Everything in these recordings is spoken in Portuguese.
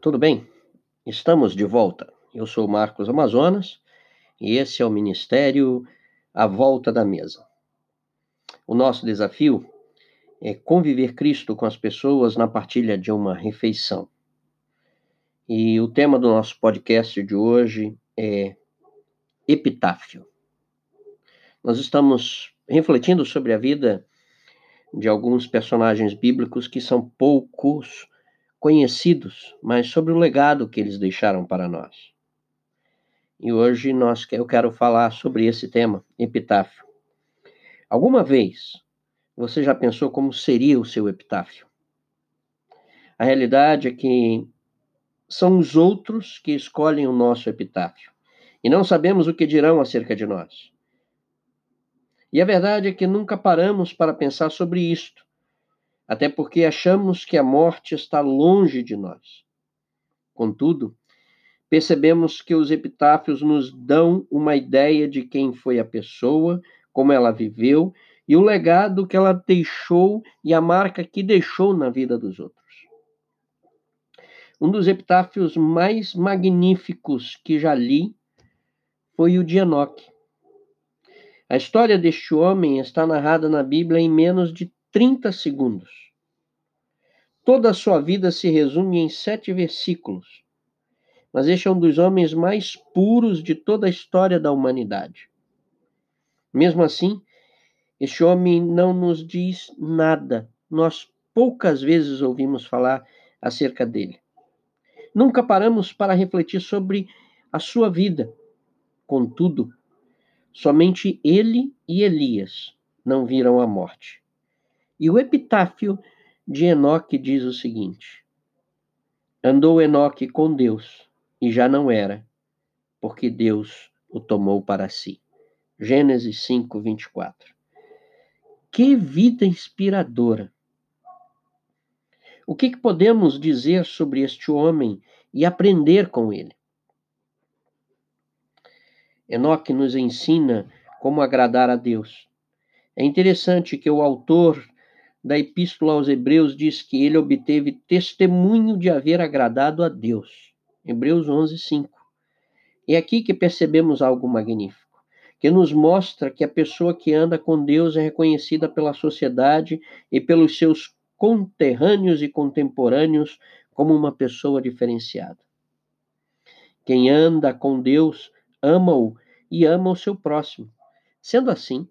tudo bem? Estamos de volta. Eu sou Marcos Amazonas e esse é o Ministério A Volta da Mesa. O nosso desafio é conviver Cristo com as pessoas na partilha de uma refeição. E o tema do nosso podcast de hoje é Epitáfio. Nós estamos refletindo sobre a vida de alguns personagens bíblicos que são poucos conhecidos, mas sobre o legado que eles deixaram para nós. E hoje nós, eu quero falar sobre esse tema, epitáfio. Alguma vez você já pensou como seria o seu epitáfio? A realidade é que são os outros que escolhem o nosso epitáfio e não sabemos o que dirão acerca de nós. E a verdade é que nunca paramos para pensar sobre isto até porque achamos que a morte está longe de nós. Contudo, percebemos que os epitáfios nos dão uma ideia de quem foi a pessoa, como ela viveu e o legado que ela deixou e a marca que deixou na vida dos outros. Um dos epitáfios mais magníficos que já li foi o de Enoque. A história deste homem está narrada na Bíblia em menos de 30 segundos. Toda a sua vida se resume em sete versículos. Mas este é um dos homens mais puros de toda a história da humanidade. Mesmo assim, este homem não nos diz nada. Nós poucas vezes ouvimos falar acerca dele. Nunca paramos para refletir sobre a sua vida. Contudo, somente ele e Elias não viram a morte. E o epitáfio de Enoque diz o seguinte: Andou Enoque com Deus e já não era, porque Deus o tomou para si. Gênesis 5, 24. Que vida inspiradora! O que, que podemos dizer sobre este homem e aprender com ele? Enoque nos ensina como agradar a Deus. É interessante que o autor da Epístola aos Hebreus diz que ele obteve testemunho de haver agradado a Deus. Hebreus 11, 5. É aqui que percebemos algo magnífico, que nos mostra que a pessoa que anda com Deus é reconhecida pela sociedade e pelos seus conterrâneos e contemporâneos como uma pessoa diferenciada. Quem anda com Deus ama-o e ama o seu próximo. Sendo assim,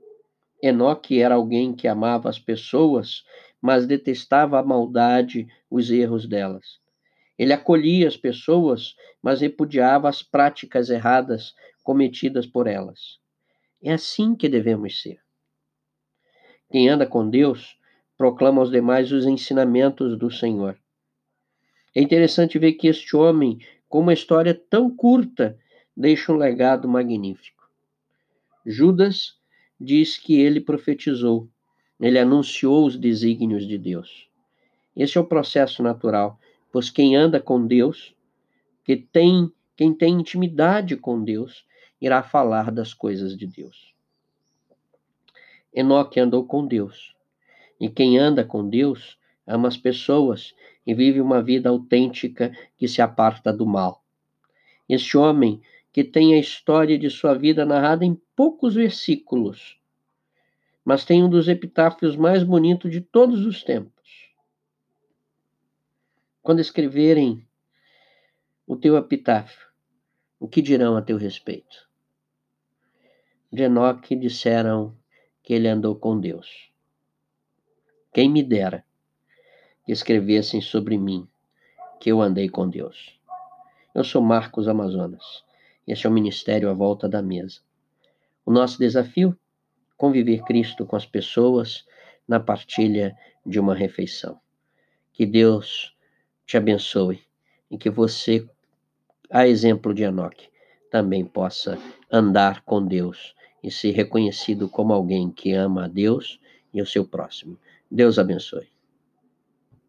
Enoque era alguém que amava as pessoas, mas detestava a maldade, os erros delas. Ele acolhia as pessoas, mas repudiava as práticas erradas cometidas por elas. É assim que devemos ser. Quem anda com Deus proclama aos demais os ensinamentos do Senhor. É interessante ver que este homem, com uma história tão curta, deixa um legado magnífico. Judas diz que ele profetizou, ele anunciou os desígnios de Deus. Esse é o processo natural, pois quem anda com Deus, que tem, quem tem intimidade com Deus, irá falar das coisas de Deus. Enoque andou com Deus. E quem anda com Deus ama as pessoas e vive uma vida autêntica que se aparta do mal. Este homem que tem a história de sua vida narrada em poucos versículos, mas tem um dos epitáfios mais bonitos de todos os tempos. Quando escreverem o teu epitáfio, o que dirão a teu respeito? De Enoque disseram que ele andou com Deus. Quem me dera que escrevessem sobre mim que eu andei com Deus. Eu sou Marcos Amazonas. Este é o ministério à volta da mesa. O nosso desafio? Conviver Cristo com as pessoas na partilha de uma refeição. Que Deus te abençoe e que você, a exemplo de Enoque, também possa andar com Deus e ser reconhecido como alguém que ama a Deus e o seu próximo. Deus abençoe.